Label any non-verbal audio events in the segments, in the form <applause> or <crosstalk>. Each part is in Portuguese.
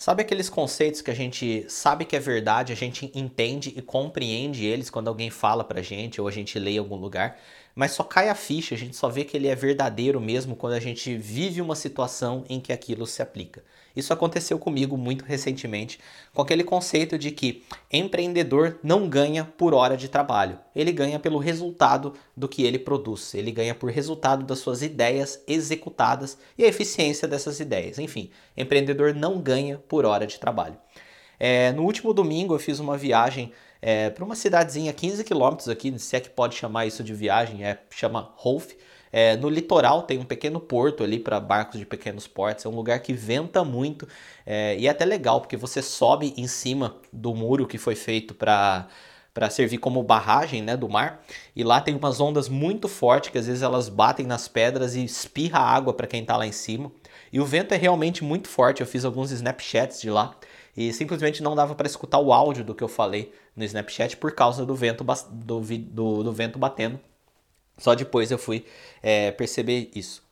Sabe aqueles conceitos que a gente sabe que é verdade, a gente entende e compreende eles quando alguém fala pra gente ou a gente lê em algum lugar, mas só cai a ficha, a gente só vê que ele é verdadeiro mesmo quando a gente vive uma situação em que aquilo se aplica. Isso aconteceu comigo muito recentemente, com aquele conceito de que empreendedor não ganha por hora de trabalho, ele ganha pelo resultado do que ele produz, ele ganha por resultado das suas ideias executadas e a eficiência dessas ideias. Enfim, empreendedor não ganha por hora de trabalho. É, no último domingo eu fiz uma viagem é, para uma cidadezinha 15 quilômetros aqui, se é que pode chamar isso de viagem, é, chama Rolf. É, no litoral tem um pequeno porto ali para barcos de pequenos portos, é um lugar que venta muito é, e é até legal porque você sobe em cima do muro que foi feito para para servir como barragem né, do mar. E lá tem umas ondas muito fortes que às vezes elas batem nas pedras e espirra água para quem está lá em cima. E o vento é realmente muito forte. Eu fiz alguns Snapchats de lá e simplesmente não dava para escutar o áudio do que eu falei no Snapchat por causa do vento, do, do, do vento batendo. Só depois eu fui é, perceber isso.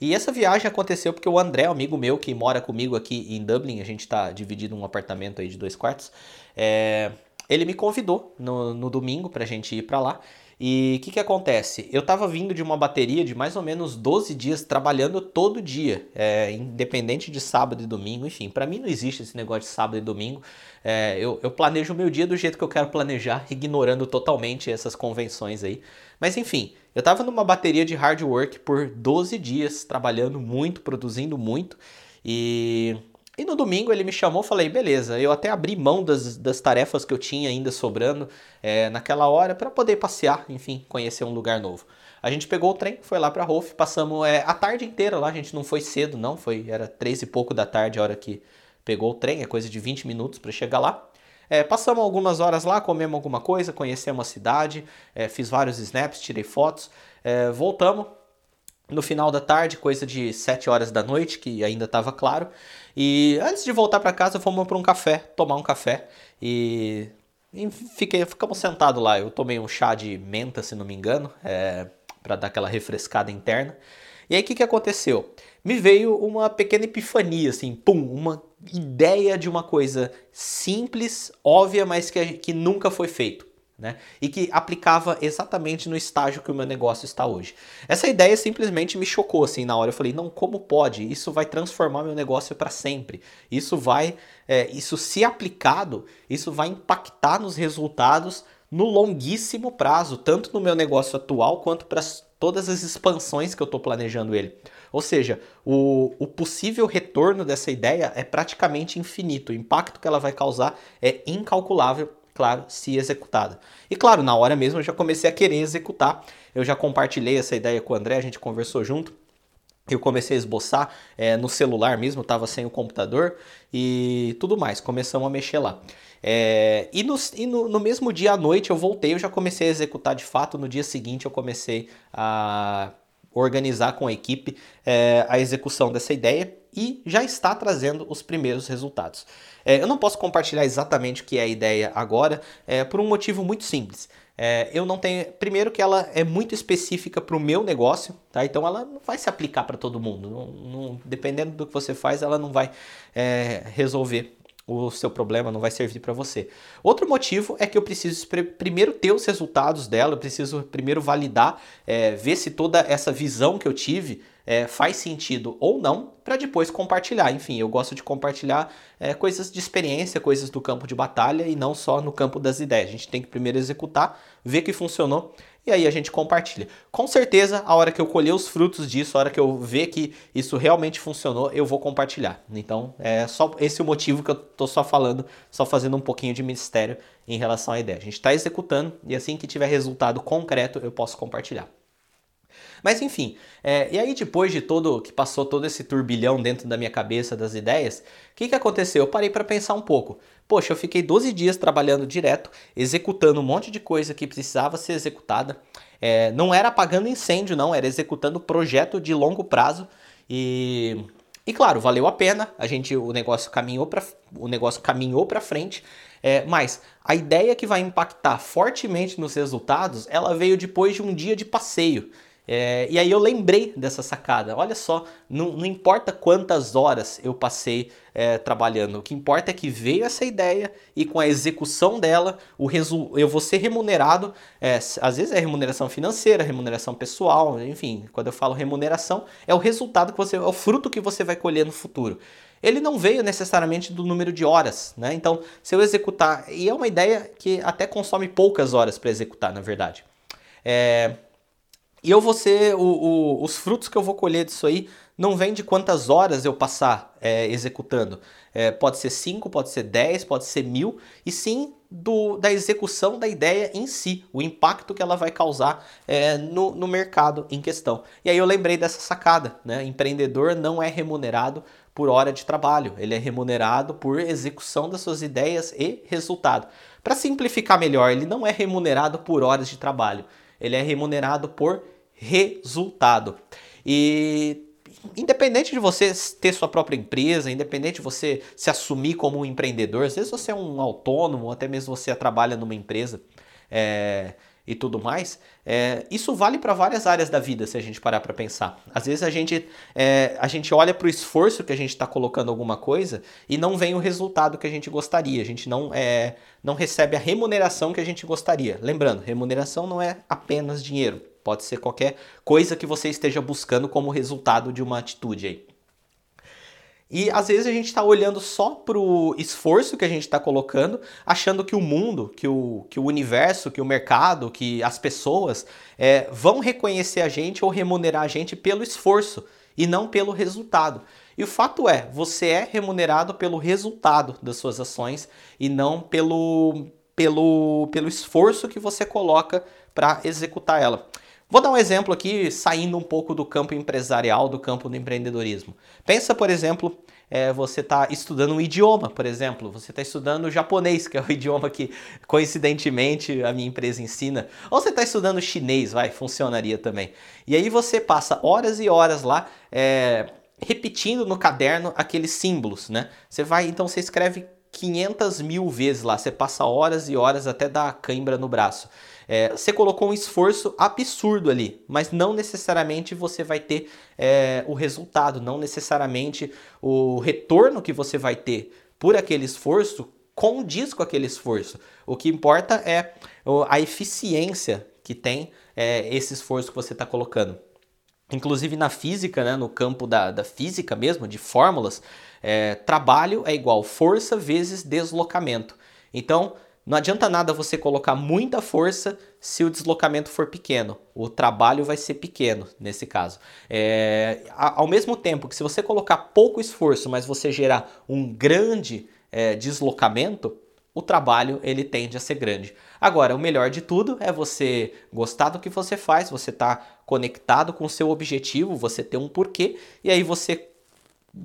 E essa viagem aconteceu porque o André, amigo meu que mora comigo aqui em Dublin, a gente está dividido um apartamento aí de dois quartos, é, ele me convidou no, no domingo para a gente ir para lá. E o que, que acontece? Eu estava vindo de uma bateria de mais ou menos 12 dias trabalhando todo dia, é, independente de sábado e domingo, enfim, para mim não existe esse negócio de sábado e domingo. É, eu, eu, planejo o meu dia do jeito que eu quero planejar, ignorando totalmente essas convenções aí. Mas enfim, eu estava numa bateria de hard work por 12 dias, trabalhando muito, produzindo muito, e e no domingo ele me chamou, falei, beleza, eu até abri mão das, das tarefas que eu tinha ainda sobrando é, naquela hora para poder passear, enfim, conhecer um lugar novo. A gente pegou o trem, foi lá para Rolf, passamos é, a tarde inteira lá, a gente não foi cedo não, foi era três e pouco da tarde a hora que pegou o trem, é coisa de 20 minutos para chegar lá. É, passamos algumas horas lá, comemos alguma coisa, conhecemos a cidade, fiz vários snaps, tirei fotos, voltamos no final da tarde, coisa de 7 horas da noite, que ainda estava claro. E antes de voltar para casa, fomos para um café, tomar um café e, e fiquei, ficamos sentados lá. Eu tomei um chá de menta, se não me engano, é, para dar aquela refrescada interna. E aí o que, que aconteceu? Me veio uma pequena epifania, assim, pum, uma ideia de uma coisa simples, óbvia, mas que, que nunca foi feito né? E que aplicava exatamente no estágio que o meu negócio está hoje. Essa ideia simplesmente me chocou assim na hora. Eu falei, não, como pode? Isso vai transformar meu negócio para sempre. Isso vai, é, isso se aplicado, isso vai impactar nos resultados no longuíssimo prazo, tanto no meu negócio atual quanto para todas as expansões que eu estou planejando ele. Ou seja, o, o possível retorno dessa ideia é praticamente infinito. O impacto que ela vai causar é incalculável claro, se executada. E claro, na hora mesmo eu já comecei a querer executar. Eu já compartilhei essa ideia com o André, a gente conversou junto. Eu comecei a esboçar é, no celular mesmo, estava sem o computador e tudo mais. Começamos a mexer lá. É, e, no, e no, no, mesmo dia à noite eu voltei, eu já comecei a executar de fato. No dia seguinte eu comecei a organizar com a equipe é, a execução dessa ideia e já está trazendo os primeiros resultados. É, eu não posso compartilhar exatamente o que é a ideia agora, é, por um motivo muito simples. É, eu não tenho. Primeiro, que ela é muito específica para o meu negócio, tá? Então ela não vai se aplicar para todo mundo. Não, não, dependendo do que você faz, ela não vai é, resolver o seu problema não vai servir para você. Outro motivo é que eu preciso primeiro ter os resultados dela, eu preciso primeiro validar, é, ver se toda essa visão que eu tive é, faz sentido ou não, para depois compartilhar. Enfim, eu gosto de compartilhar é, coisas de experiência, coisas do campo de batalha e não só no campo das ideias. A gente tem que primeiro executar, ver que funcionou e aí a gente compartilha. Com certeza, a hora que eu colher os frutos disso, a hora que eu ver que isso realmente funcionou, eu vou compartilhar. Então, é só esse o motivo que eu tô só falando, só fazendo um pouquinho de mistério em relação à ideia. A gente está executando e assim que tiver resultado concreto, eu posso compartilhar. Mas enfim, é, e aí depois de todo que passou todo esse turbilhão dentro da minha cabeça das ideias, o que, que aconteceu? Eu parei para pensar um pouco. Poxa, eu fiquei 12 dias trabalhando direto, executando um monte de coisa que precisava ser executada. É, não era apagando incêndio, não, era executando projeto de longo prazo e e claro, valeu a pena. A gente o negócio caminhou para o negócio caminhou para frente. É, mas a ideia que vai impactar fortemente nos resultados, ela veio depois de um dia de passeio. É, e aí eu lembrei dessa sacada. Olha só, não, não importa quantas horas eu passei é, trabalhando, o que importa é que veio essa ideia e com a execução dela, o resu eu vou ser remunerado. É, às vezes é remuneração financeira, remuneração pessoal, enfim. Quando eu falo remuneração, é o resultado que você, é o fruto que você vai colher no futuro ele não veio necessariamente do número de horas, né? Então, se eu executar, e é uma ideia que até consome poucas horas para executar, na verdade. É, e eu vou ser, o, o, os frutos que eu vou colher disso aí não vem de quantas horas eu passar é, executando. É, pode ser 5, pode ser 10, pode ser mil, e sim do, da execução da ideia em si, o impacto que ela vai causar é, no, no mercado em questão. E aí eu lembrei dessa sacada, né? Empreendedor não é remunerado por hora de trabalho, ele é remunerado por execução das suas ideias e resultado. Para simplificar melhor, ele não é remunerado por horas de trabalho, ele é remunerado por resultado. E independente de você ter sua própria empresa, independente de você se assumir como um empreendedor, às vezes você é um autônomo, até mesmo você trabalha numa empresa é, e tudo mais, é, isso vale para várias áreas da vida, se a gente parar para pensar. Às vezes a gente, é, a gente olha para o esforço que a gente está colocando alguma coisa e não vem o resultado que a gente gostaria, a gente não, é, não recebe a remuneração que a gente gostaria. Lembrando, remuneração não é apenas dinheiro Pode ser qualquer coisa que você esteja buscando como resultado de uma atitude aí. E às vezes a gente está olhando só para o esforço que a gente está colocando, achando que o mundo, que o, que o universo, que o mercado, que as pessoas é, vão reconhecer a gente ou remunerar a gente pelo esforço e não pelo resultado. E o fato é, você é remunerado pelo resultado das suas ações e não pelo, pelo, pelo esforço que você coloca para executar ela. Vou dar um exemplo aqui, saindo um pouco do campo empresarial, do campo do empreendedorismo. Pensa, por exemplo, é, você está estudando um idioma, por exemplo, você está estudando japonês, que é o <laughs> idioma que coincidentemente a minha empresa ensina, ou você está estudando chinês, vai, funcionaria também. E aí você passa horas e horas lá é, repetindo no caderno aqueles símbolos, né? Você vai, então você escreve 500 mil vezes lá, você passa horas e horas até dar cãibra no braço. É, você colocou um esforço absurdo ali, mas não necessariamente você vai ter é, o resultado, não necessariamente o retorno que você vai ter por aquele esforço condiz com aquele esforço. O que importa é a eficiência que tem é, esse esforço que você está colocando. Inclusive na física, né, no campo da, da física mesmo, de fórmulas, é, trabalho é igual força vezes deslocamento. Então, não adianta nada você colocar muita força se o deslocamento for pequeno. O trabalho vai ser pequeno nesse caso. É, ao mesmo tempo que se você colocar pouco esforço, mas você gerar um grande é, deslocamento, o trabalho ele tende a ser grande. Agora, o melhor de tudo é você gostar do que você faz, você tá conectado com o seu objetivo, você ter um porquê, e aí você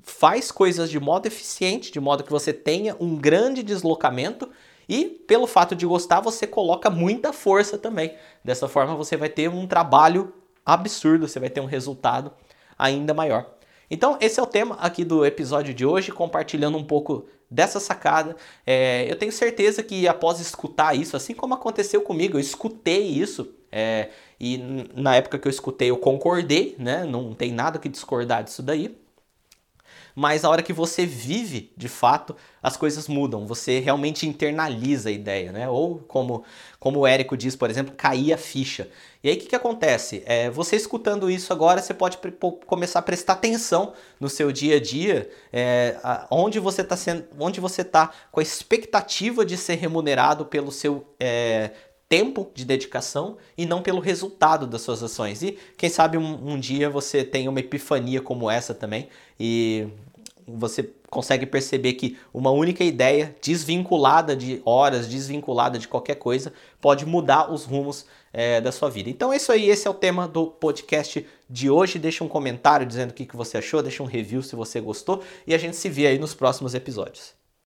faz coisas de modo eficiente, de modo que você tenha um grande deslocamento e pelo fato de gostar, você coloca muita força também. Dessa forma, você vai ter um trabalho absurdo, você vai ter um resultado ainda maior. Então, esse é o tema aqui do episódio de hoje, compartilhando um pouco dessa sacada. É, eu tenho certeza que após escutar isso, assim como aconteceu comigo, eu escutei isso. É, e na época que eu escutei, eu concordei, né? Não tem nada que discordar disso daí mas a hora que você vive, de fato, as coisas mudam. Você realmente internaliza a ideia, né? Ou como, como o Érico diz, por exemplo, cair a ficha. E aí o que, que acontece? É, você escutando isso agora, você pode começar a prestar atenção no seu dia a dia, é, onde você está sendo, onde você está com a expectativa de ser remunerado pelo seu é, tempo de dedicação e não pelo resultado das suas ações. E quem sabe um, um dia você tem uma epifania como essa também e você consegue perceber que uma única ideia desvinculada de horas, desvinculada de qualquer coisa, pode mudar os rumos é, da sua vida. Então é isso aí, esse é o tema do podcast de hoje. Deixa um comentário dizendo o que você achou, deixa um review se você gostou e a gente se vê aí nos próximos episódios.